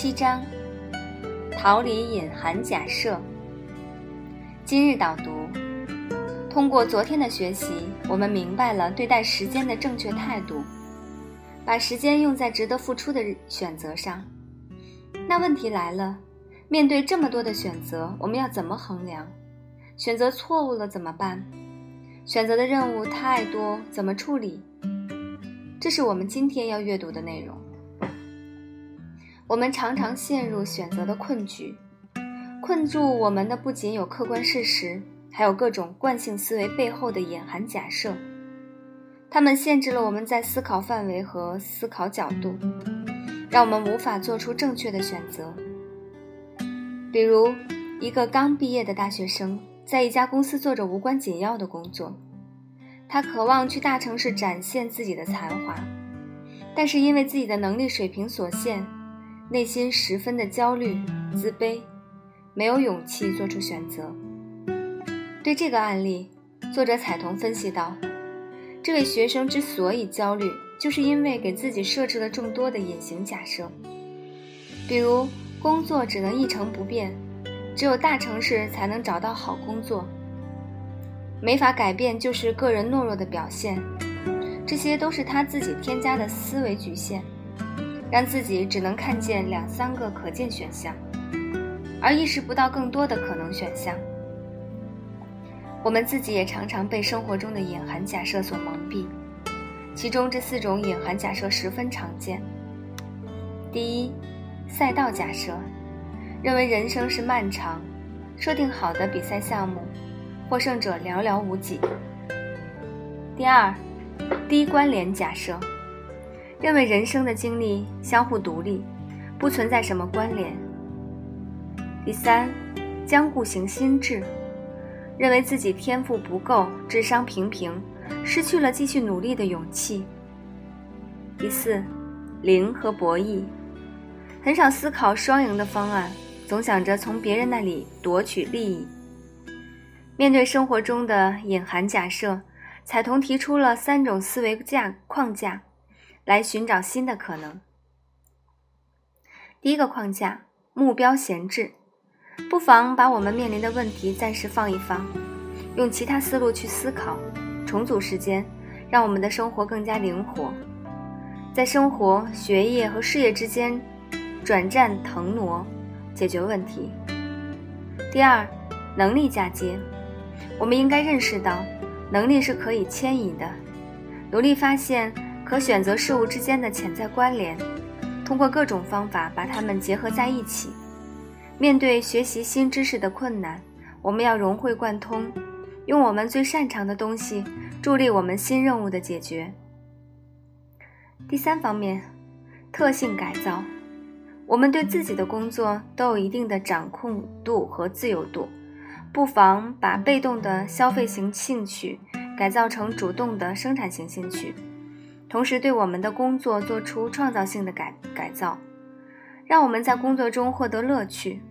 七章：逃离隐含假设。今日导读：通过昨天的学习，我们明白了对待时间的正确态度，把时间用在值得付出的选择上。那问题来了，面对这么多的选择，我们要怎么衡量？选择错误了怎么办？选择的任务太多，怎么处理？这是我们今天要阅读的内容。我们常常陷入选择的困局，困住我们的不仅有客观事实，还有各种惯性思维背后的隐含假设。它们限制了我们在思考范围和思考角度，让我们无法做出正确的选择。比如，一个刚毕业的大学生在一家公司做着无关紧要的工作。他渴望去大城市展现自己的才华，但是因为自己的能力水平所限，内心十分的焦虑、自卑，没有勇气做出选择。对这个案例，作者彩童分析道：这位学生之所以焦虑，就是因为给自己设置了众多的隐形假设，比如工作只能一成不变，只有大城市才能找到好工作。没法改变就是个人懦弱的表现，这些都是他自己添加的思维局限，让自己只能看见两三个可见选项，而意识不到更多的可能选项。我们自己也常常被生活中的隐含假设所蒙蔽，其中这四种隐含假设十分常见。第一，赛道假设，认为人生是漫长，设定好的比赛项目。获胜者寥寥无几。第二，低关联假设，认为人生的经历相互独立，不存在什么关联。第三，将固型心智，认为自己天赋不够，智商平平，失去了继续努力的勇气。第四，零和博弈，很少思考双赢的方案，总想着从别人那里夺取利益。面对生活中的隐含假设，彩童提出了三种思维架框架，来寻找新的可能。第一个框架：目标闲置，不妨把我们面临的问题暂时放一放，用其他思路去思考，重组时间，让我们的生活更加灵活，在生活、学业和事业之间转战腾挪，解决问题。第二，能力嫁接。我们应该认识到，能力是可以迁移的，努力发现可选择事物之间的潜在关联，通过各种方法把它们结合在一起。面对学习新知识的困难，我们要融会贯通，用我们最擅长的东西助力我们新任务的解决。第三方面，特性改造，我们对自己的工作都有一定的掌控度和自由度。不妨把被动的消费型兴趣改造成主动的生产型兴趣，同时对我们的工作做出创造性的改改造，让我们在工作中获得乐趣。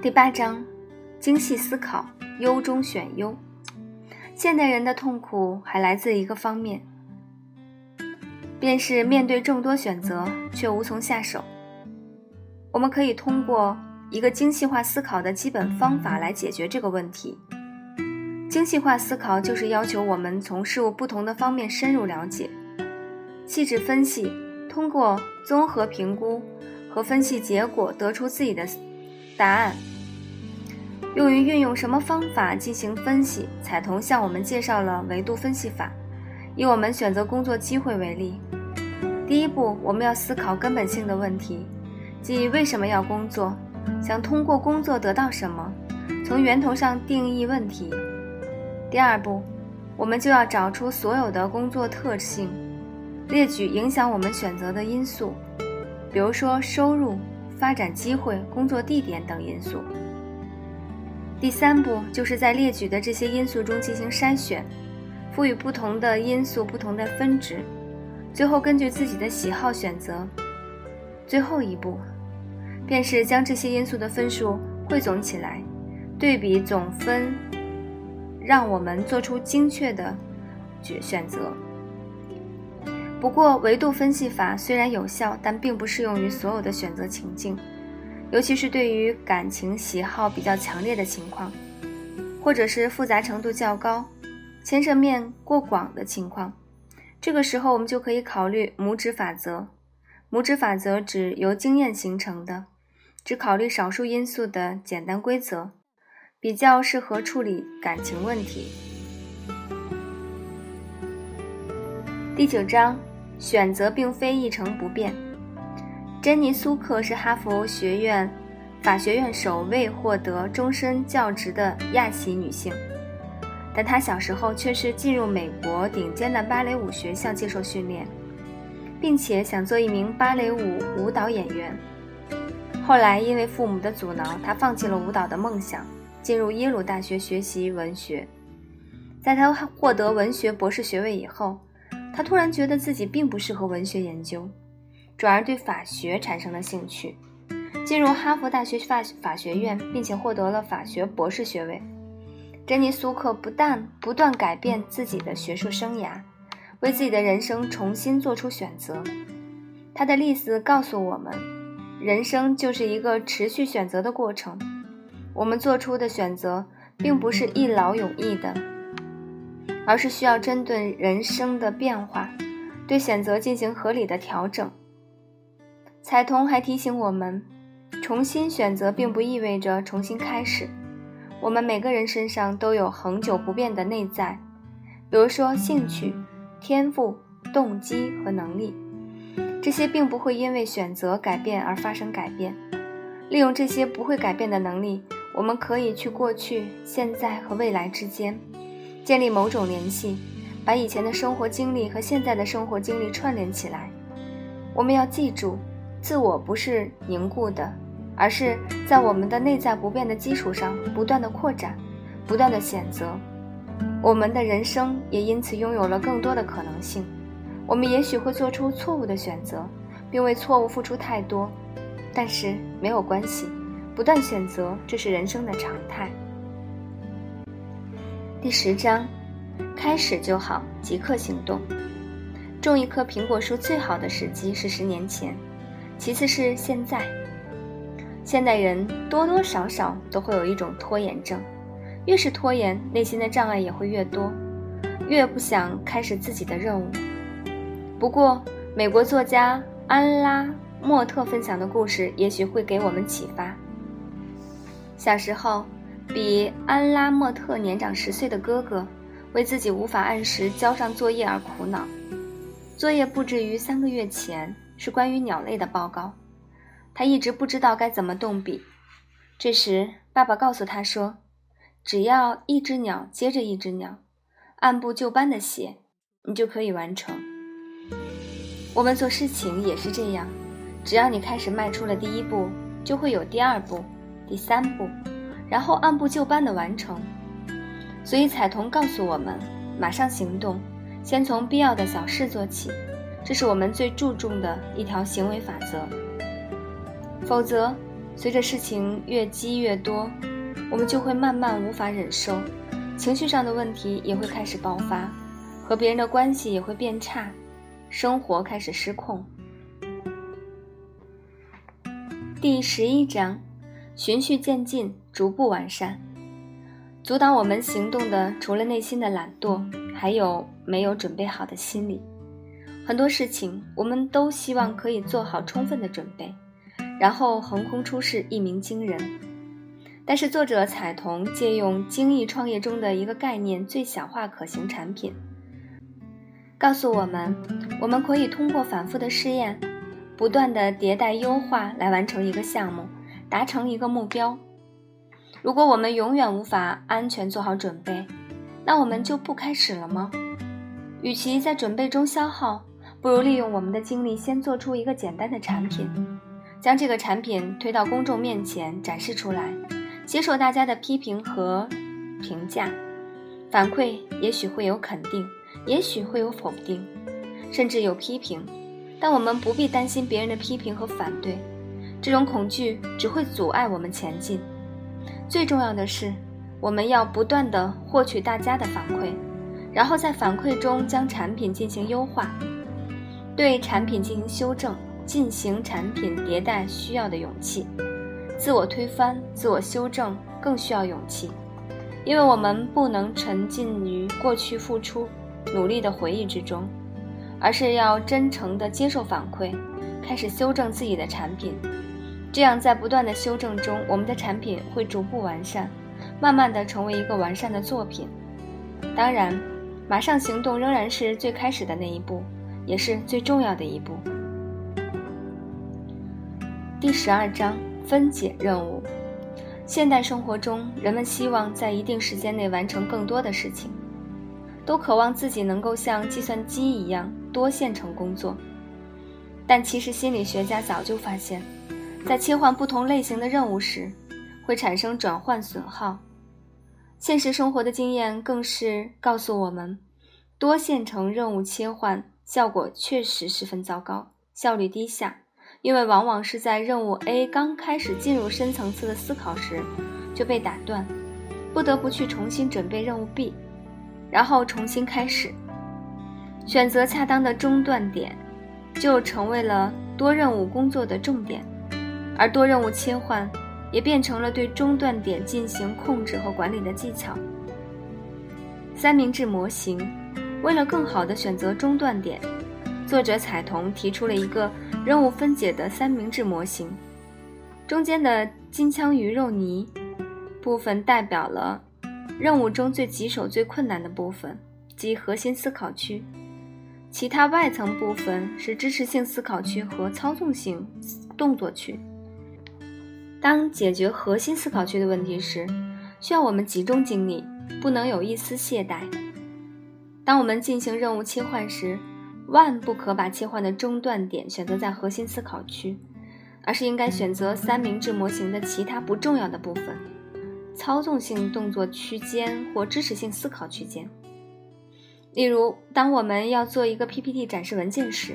第八章，精细思考，优中选优。现代人的痛苦还来自一个方面，便是面对众多选择却无从下手。我们可以通过一个精细化思考的基本方法来解决这个问题。精细化思考就是要求我们从事物不同的方面深入了解、细致分析，通过综合评估和分析结果得出自己的答案。用于运用什么方法进行分析？彩童向我们介绍了维度分析法。以我们选择工作机会为例，第一步，我们要思考根本性的问题。即为什么要工作？想通过工作得到什么？从源头上定义问题。第二步，我们就要找出所有的工作特性，列举影响我们选择的因素，比如说收入、发展机会、工作地点等因素。第三步，就是在列举的这些因素中进行筛选，赋予不同的因素不同的分值，最后根据自己的喜好选择。最后一步。便是将这些因素的分数汇总起来，对比总分，让我们做出精确的决选择。不过，维度分析法虽然有效，但并不适用于所有的选择情境，尤其是对于感情喜好比较强烈的情况，或者是复杂程度较高、牵涉面过广的情况。这个时候，我们就可以考虑拇指法则。拇指法则指由经验形成的，只考虑少数因素的简单规则，比较适合处理感情问题。第九章，选择并非一成不变。珍妮·苏克是哈佛学院法学院首位获得终身教职的亚裔女性。但她小时候却是进入美国顶尖的芭蕾舞学校接受训练，并且想做一名芭蕾舞舞蹈演员。后来因为父母的阻挠，她放弃了舞蹈的梦想，进入耶鲁大学学习文学。在他获得文学博士学位以后，他突然觉得自己并不适合文学研究，转而对法学产生了兴趣，进入哈佛大学法法学院，并且获得了法学博士学位。珍妮·苏克不但不断改变自己的学术生涯，为自己的人生重新做出选择。他的例子告诉我们，人生就是一个持续选择的过程。我们做出的选择并不是一劳永逸的，而是需要针对人生的变化，对选择进行合理的调整。彩童还提醒我们，重新选择并不意味着重新开始。我们每个人身上都有恒久不变的内在，比如说兴趣、天赋、动机和能力，这些并不会因为选择改变而发生改变。利用这些不会改变的能力，我们可以去过去、现在和未来之间建立某种联系，把以前的生活经历和现在的生活经历串联起来。我们要记住，自我不是凝固的。而是在我们的内在不变的基础上不断的扩展，不断的选择，我们的人生也因此拥有了更多的可能性。我们也许会做出错误的选择，并为错误付出太多，但是没有关系，不断选择这是人生的常态。第十章，开始就好，即刻行动。种一棵苹果树最好的时机是十年前，其次是现在。现代人多多少少都会有一种拖延症，越是拖延，内心的障碍也会越多，越不想开始自己的任务。不过，美国作家安拉莫特分享的故事也许会给我们启发。小时候，比安拉莫特年长十岁的哥哥，为自己无法按时交上作业而苦恼。作业布置于三个月前，是关于鸟类的报告。他一直不知道该怎么动笔。这时，爸爸告诉他说：“只要一只鸟接着一只鸟，按部就班的写，你就可以完成。”我们做事情也是这样，只要你开始迈出了第一步，就会有第二步、第三步，然后按部就班的完成。所以，彩童告诉我们：马上行动，先从必要的小事做起，这是我们最注重的一条行为法则。否则，随着事情越积越多，我们就会慢慢无法忍受，情绪上的问题也会开始爆发，和别人的关系也会变差，生活开始失控。第十一章：循序渐进，逐步完善。阻挡我们行动的，除了内心的懒惰，还有没有准备好的心理。很多事情，我们都希望可以做好充分的准备。然后横空出世，一鸣惊人。但是作者彩童借用精益创业中的一个概念——最小化可行产品，告诉我们，我们可以通过反复的试验，不断的迭代优化来完成一个项目，达成一个目标。如果我们永远无法安全做好准备，那我们就不开始了吗？与其在准备中消耗，不如利用我们的精力先做出一个简单的产品。将这个产品推到公众面前展示出来，接受大家的批评和评价，反馈也许会有肯定，也许会有否定，甚至有批评，但我们不必担心别人的批评和反对，这种恐惧只会阻碍我们前进。最重要的是，我们要不断地获取大家的反馈，然后在反馈中将产品进行优化，对产品进行修正，进行产品迭代需要的勇气，自我推翻、自我修正更需要勇气，因为我们不能沉浸于过去付出努力的回忆之中，而是要真诚地接受反馈，开始修正自己的产品。这样，在不断的修正中，我们的产品会逐步完善，慢慢的成为一个完善的作品。当然，马上行动仍然是最开始的那一步，也是最重要的一步。第十二章：分解任务。现代生活中，人们希望在一定时间内完成更多的事情，都渴望自己能够像计算机一样多线程工作。但其实，心理学家早就发现。在切换不同类型的任务时，会产生转换损耗。现实生活的经验更是告诉我们，多线程任务切换效果确实十分糟糕，效率低下。因为往往是在任务 A 刚开始进入深层次的思考时就被打断，不得不去重新准备任务 B，然后重新开始。选择恰当的中断点，就成为了多任务工作的重点。而多任务切换，也变成了对中断点进行控制和管理的技巧。三明治模型，为了更好地选择中断点，作者彩童提出了一个任务分解的三明治模型。中间的金枪鱼肉泥部分代表了任务中最棘手、最困难的部分，即核心思考区；其他外层部分是支持性思考区和操纵性动作区。当解决核心思考区的问题时，需要我们集中精力，不能有一丝懈怠。当我们进行任务切换时，万不可把切换的中断点选择在核心思考区，而是应该选择三明治模型的其他不重要的部分，操纵性动作区间或支持性思考区间。例如，当我们要做一个 PPT 展示文件时，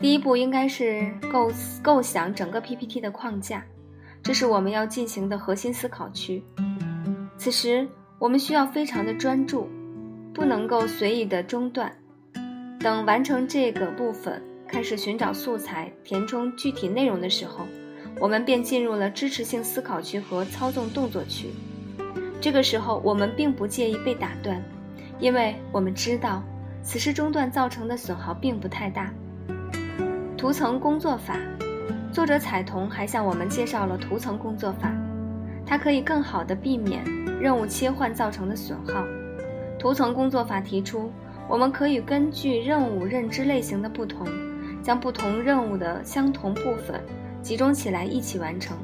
第一步应该是构构想整个 PPT 的框架。这是我们要进行的核心思考区。此时，我们需要非常的专注，不能够随意的中断。等完成这个部分，开始寻找素材、填充具体内容的时候，我们便进入了支持性思考区和操纵动作区。这个时候，我们并不介意被打断，因为我们知道此时中断造成的损耗并不太大。图层工作法。作者彩童还向我们介绍了图层工作法，它可以更好地避免任务切换造成的损耗。图层工作法提出，我们可以根据任务认知类型的不同，将不同任务的相同部分集中起来一起完成，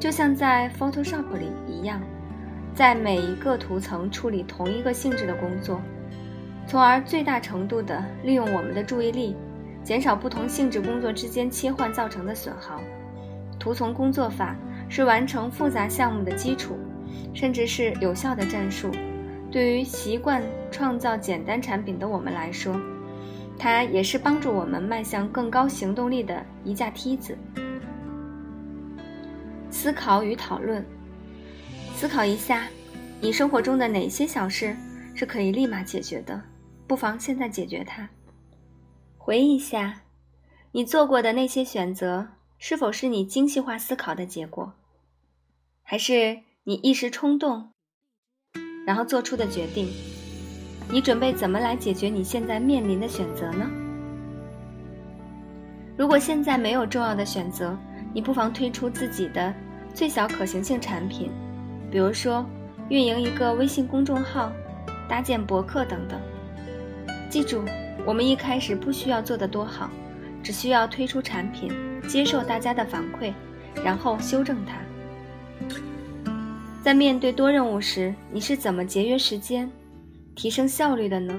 就像在 Photoshop 里一样，在每一个图层处理同一个性质的工作，从而最大程度地利用我们的注意力。减少不同性质工作之间切换造成的损耗。图层工作法是完成复杂项目的基础，甚至是有效的战术。对于习惯创造简单产品的我们来说，它也是帮助我们迈向更高行动力的一架梯子。思考与讨论，思考一下，你生活中的哪些小事是可以立马解决的？不妨现在解决它。回忆一下，你做过的那些选择，是否是你精细化思考的结果，还是你一时冲动，然后做出的决定？你准备怎么来解决你现在面临的选择呢？如果现在没有重要的选择，你不妨推出自己的最小可行性产品，比如说运营一个微信公众号、搭建博客等等。记住。我们一开始不需要做得多好，只需要推出产品，接受大家的反馈，然后修正它。在面对多任务时，你是怎么节约时间、提升效率的呢？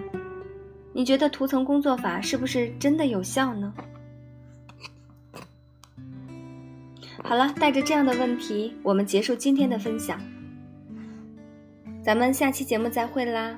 你觉得图层工作法是不是真的有效呢？好了，带着这样的问题，我们结束今天的分享。咱们下期节目再会啦！